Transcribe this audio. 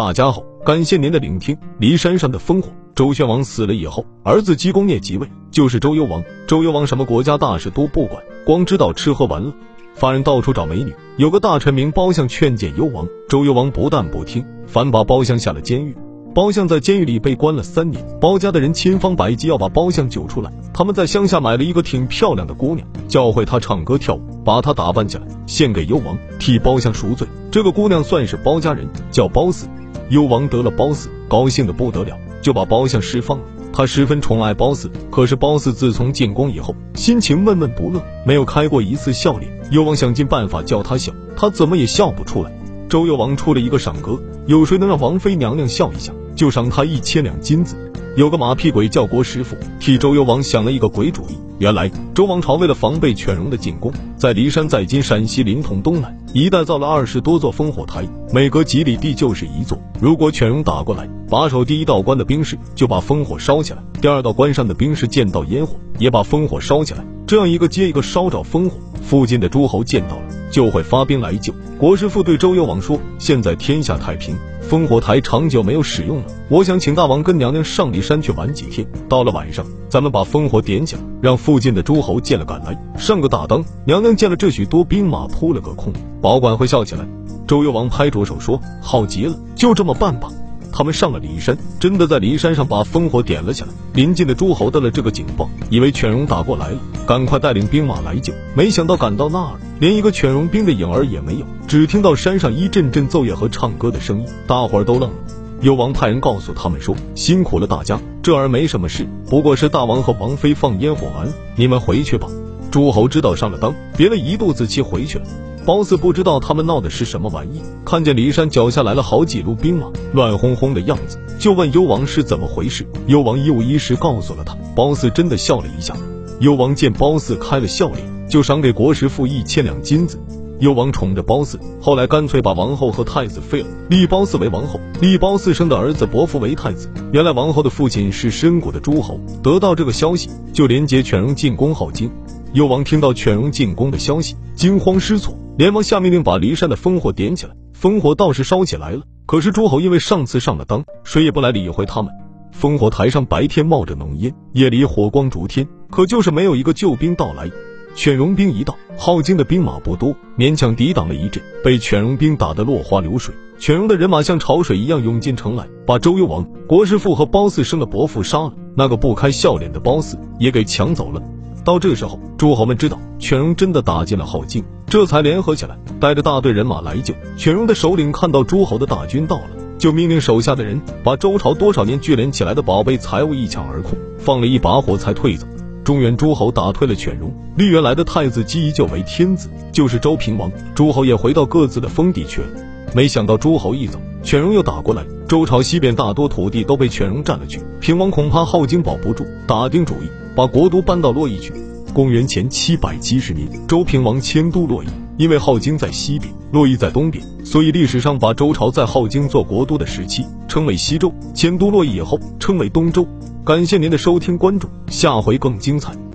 大家好，感谢您的聆听。骊山上的烽火，周宣王死了以后，儿子姬公聂即位，就是周幽王。周幽王什么国家大事都不管，光知道吃喝玩乐，发人到处找美女。有个大臣名包相劝谏幽王，周幽王不但不听，反把包相下了监狱。包相在监狱里被关了三年，包家的人千方百计要把包相救出来。他们在乡下买了一个挺漂亮的姑娘，教会她唱歌跳舞，把她打扮起来，献给幽王，替包相赎罪。这个姑娘算是包家人，叫包四。幽王得了褒姒，高兴的不得了，就把褒相释放了。他十分宠爱褒姒，可是褒姒自从进宫以后，心情闷闷不乐，没有开过一次笑脸。幽王想尽办法叫她笑，她怎么也笑不出来。周幽王出了一个赏格，有谁能让王妃娘娘笑一下，就赏他一千两金子。有个马屁鬼叫国师傅，替周幽王想了一个鬼主意。原来周王朝为了防备犬戎的进攻，在骊山在今陕西临潼东南一带造了二十多座烽火台，每隔几里地就是一座。如果犬戎打过来，把守第一道关的兵士就把烽火烧起来，第二道关上的兵士见到烟火也把烽火烧起来，这样一个接一个烧着烽火。附近的诸侯见到了，就会发兵来救。国师傅对周幽王说：“现在天下太平，烽火台长久没有使用了，我想请大王跟娘娘上骊山去玩几天。到了晚上，咱们把烽火点起来，让附近的诸侯见了赶来，上个大当。娘娘见了这许多兵马，扑了个空，保管会笑起来。”周幽王拍着手说：“好极了，就这么办吧。”他们上了骊山，真的在骊山上把烽火点了起来。临近的诸侯得了这个警报，以为犬戎打过来了，赶快带领兵马来救。没想到赶到那儿，连一个犬戎兵的影儿也没有，只听到山上一阵阵奏乐和唱歌的声音，大伙儿都愣了。幽王派人告诉他们说：“辛苦了大家，这儿没什么事，不过是大王和王妃放烟火玩，你们回去吧。”诸侯知道上了当，别了一肚子气回去了。褒姒不知道他们闹的是什么玩意，看见骊山脚下来了好几路兵马，乱哄哄的样子，就问幽王是怎么回事。幽王一五一十告诉了他。褒姒真的笑了一下。幽王见褒姒开了笑脸，就赏给国师傅一千两金子。幽王宠着褒姒，后来干脆把王后和太子废了，立褒姒为王后，立褒姒生的儿子伯服为太子。原来王后的父亲是申国的诸侯，得到这个消息，就连接犬戎进攻镐京。幽王听到犬戎进攻的消息，惊慌失措。连忙下命令把骊山的烽火点起来，烽火倒是烧起来了。可是诸侯因为上次上了当，谁也不来理会他们。烽火台上白天冒着浓烟，夜里火光烛天，可就是没有一个救兵到来。犬戎兵一到，镐京的兵马不多，勉强抵挡了一阵，被犬戎兵打得落花流水。犬戎的人马像潮水一样涌进城来，把周幽王、国师傅和褒姒生的伯父杀了，那个不开笑脸的褒姒也给抢走了。到这时候，诸侯们知道犬戎真的打进了镐京，这才联合起来，带着大队人马来救。犬戎的首领看到诸侯的大军到了，就命令手下的人把周朝多少年聚敛起来的宝贝财物一抢而空，放了一把火才退走。中原诸侯打退了犬戎，立原来的太子姬依旧为天子，就是周平王。诸侯也回到各自的封地去了。没想到诸侯一走，犬戎又打过来，周朝西边大多土地都被犬戎占了去。平王恐怕镐京保不住，打定主意。把国都搬到洛邑去。公元前七百七十年，周平王迁都洛邑。因为镐京在西边，洛邑在东边，所以历史上把周朝在镐京做国都的时期称为西周，迁都洛邑以后称为东周。感谢您的收听关注，下回更精彩。